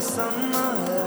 summer.